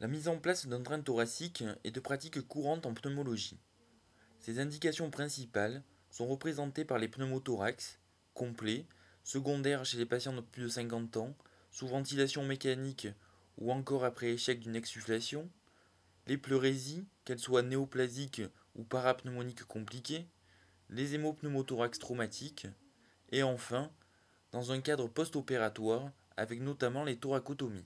La mise en place d'un drain thoracique est de pratique courante en pneumologie. Ses indications principales sont représentées par les pneumothorax, complets, secondaires chez les patients de plus de 50 ans, sous ventilation mécanique ou encore après échec d'une exsufflation, les pleurésies, qu'elles soient néoplasiques ou parapneumoniques compliquées, les hémopneumothorax traumatiques, et enfin, dans un cadre post-opératoire, avec notamment les thoracotomies.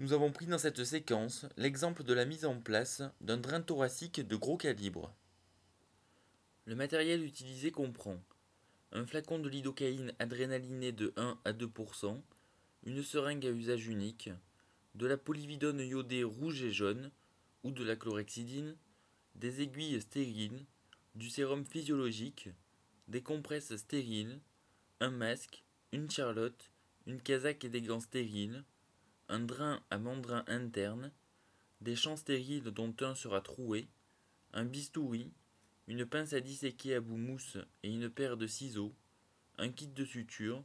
Nous avons pris dans cette séquence l'exemple de la mise en place d'un drain thoracique de gros calibre. Le matériel utilisé comprend un flacon de lidocaïne adrénaliné de 1 à 2%, une seringue à usage unique, de la polyvidone iodée rouge et jaune ou de la chlorhexidine, des aiguilles stériles, du sérum physiologique, des compresses stériles, un masque, une charlotte, une casaque et des gants stériles, un drain à mandrin interne, des champs stériles dont un sera troué, un bistouri, une pince à disséquer à bout mousse et une paire de ciseaux, un kit de suture,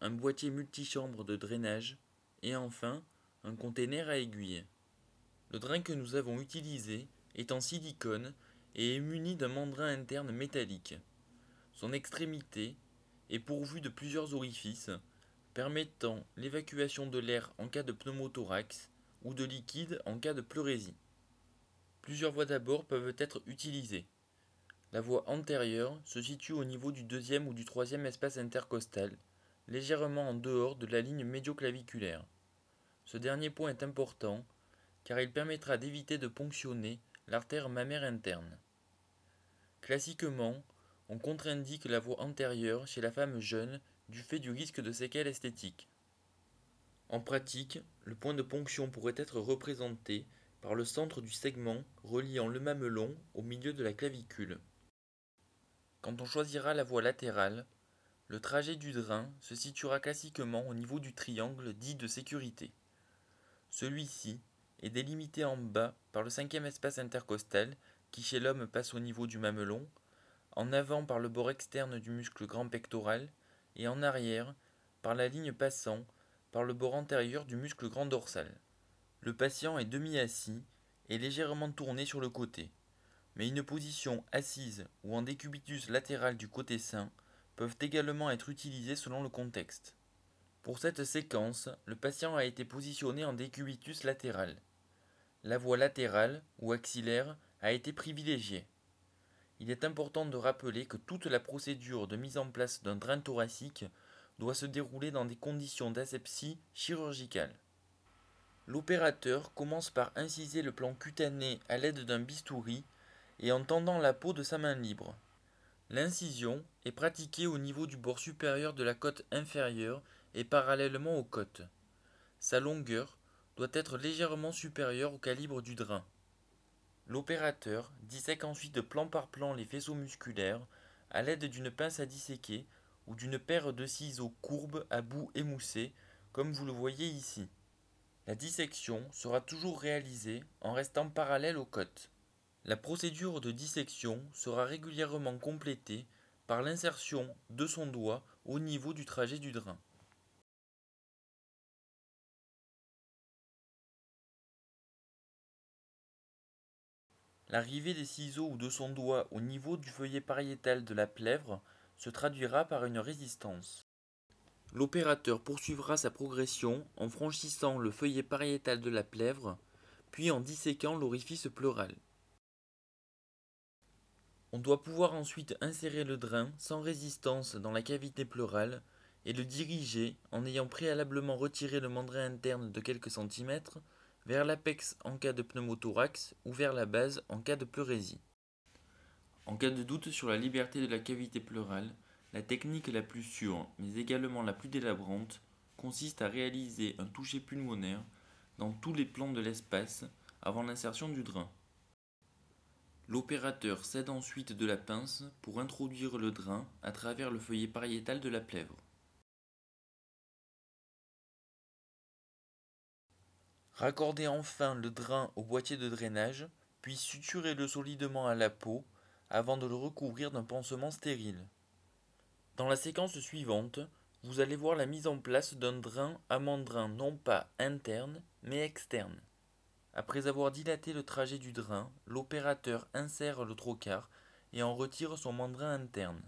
un boîtier multichambre de drainage et enfin un container à aiguilles. Le drain que nous avons utilisé est en silicone et est muni d'un mandrin interne métallique. Son extrémité est pourvue de plusieurs orifices permettant l'évacuation de l'air en cas de pneumothorax ou de liquide en cas de pleurésie. Plusieurs voies d'abord peuvent être utilisées. La voie antérieure se situe au niveau du deuxième ou du troisième espace intercostal, légèrement en dehors de la ligne médioclaviculaire. Ce dernier point est important car il permettra d'éviter de ponctionner l'artère mammaire interne. Classiquement, on contre-indique la voie antérieure chez la femme jeune du fait du risque de séquelles esthétiques. En pratique, le point de ponction pourrait être représenté par le centre du segment reliant le mamelon au milieu de la clavicule. Quand on choisira la voie latérale, le trajet du drain se situera classiquement au niveau du triangle dit de sécurité. Celui-ci est délimité en bas par le cinquième espace intercostal qui chez l'homme passe au niveau du mamelon, en avant par le bord externe du muscle grand pectoral et en arrière par la ligne passant par le bord antérieur du muscle grand dorsal. Le patient est demi-assis et légèrement tourné sur le côté, mais une position assise ou en décubitus latéral du côté sain peuvent également être utilisées selon le contexte. Pour cette séquence, le patient a été positionné en décubitus latéral. La voie latérale ou axillaire a été privilégiée. Il est important de rappeler que toute la procédure de mise en place d'un drain thoracique doit se dérouler dans des conditions d'asepsie chirurgicale. L'opérateur commence par inciser le plan cutané à l'aide d'un bistouri et en tendant la peau de sa main libre. L'incision est pratiquée au niveau du bord supérieur de la côte inférieure et parallèlement aux côtes. Sa longueur doit être légèrement supérieure au calibre du drain. L'opérateur dissèque ensuite plan par plan les faisceaux musculaires à l'aide d'une pince à disséquer ou d'une paire de ciseaux courbes à bout émoussé, comme vous le voyez ici. La dissection sera toujours réalisée en restant parallèle aux côtes. La procédure de dissection sera régulièrement complétée par l'insertion de son doigt au niveau du trajet du drain. L'arrivée des ciseaux ou de son doigt au niveau du feuillet pariétal de la plèvre se traduira par une résistance. L'opérateur poursuivra sa progression en franchissant le feuillet pariétal de la plèvre, puis en disséquant l'orifice pleural. On doit pouvoir ensuite insérer le drain sans résistance dans la cavité pleurale et le diriger en ayant préalablement retiré le mandrin interne de quelques centimètres vers l'apex en cas de pneumothorax ou vers la base en cas de pleurésie. En cas de doute sur la liberté de la cavité pleurale, la technique la plus sûre, mais également la plus délabrante, consiste à réaliser un toucher pulmonaire dans tous les plans de l'espace avant l'insertion du drain. L'opérateur cède ensuite de la pince pour introduire le drain à travers le feuillet pariétal de la plèvre. Raccordez enfin le drain au boîtier de drainage, puis suturez-le solidement à la peau avant de le recouvrir d'un pansement stérile. Dans la séquence suivante, vous allez voir la mise en place d'un drain à mandrin, non pas interne mais externe. Après avoir dilaté le trajet du drain, l'opérateur insère le trocard et en retire son mandrin interne.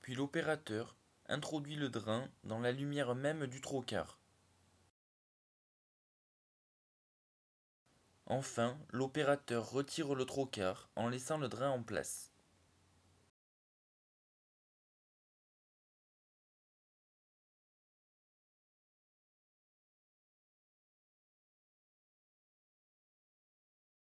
Puis l'opérateur introduit le drain dans la lumière même du trocard. Enfin, l'opérateur retire le trocard en laissant le drain en place.